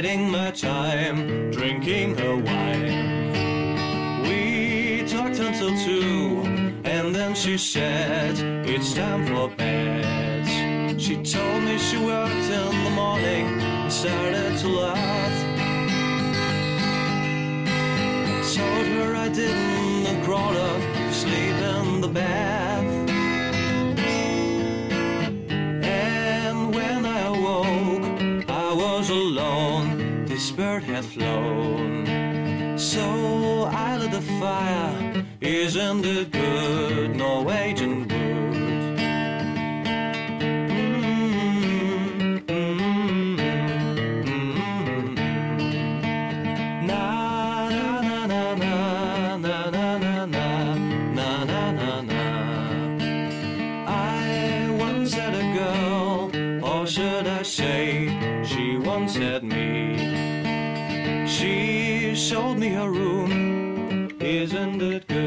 biding my time, drinking her wine. We talked until two, and then she said, It's time for bed. She told me she worked in the morning and started to laugh. I told her I didn't and crawled up sleep in the bath. was alone, this bird had flown. So I lit the fire, isn't it good, Norwegian wood? Na na na na na na na na na na na. I once had a girl, or should I say? She showed me her room. Isn't it good?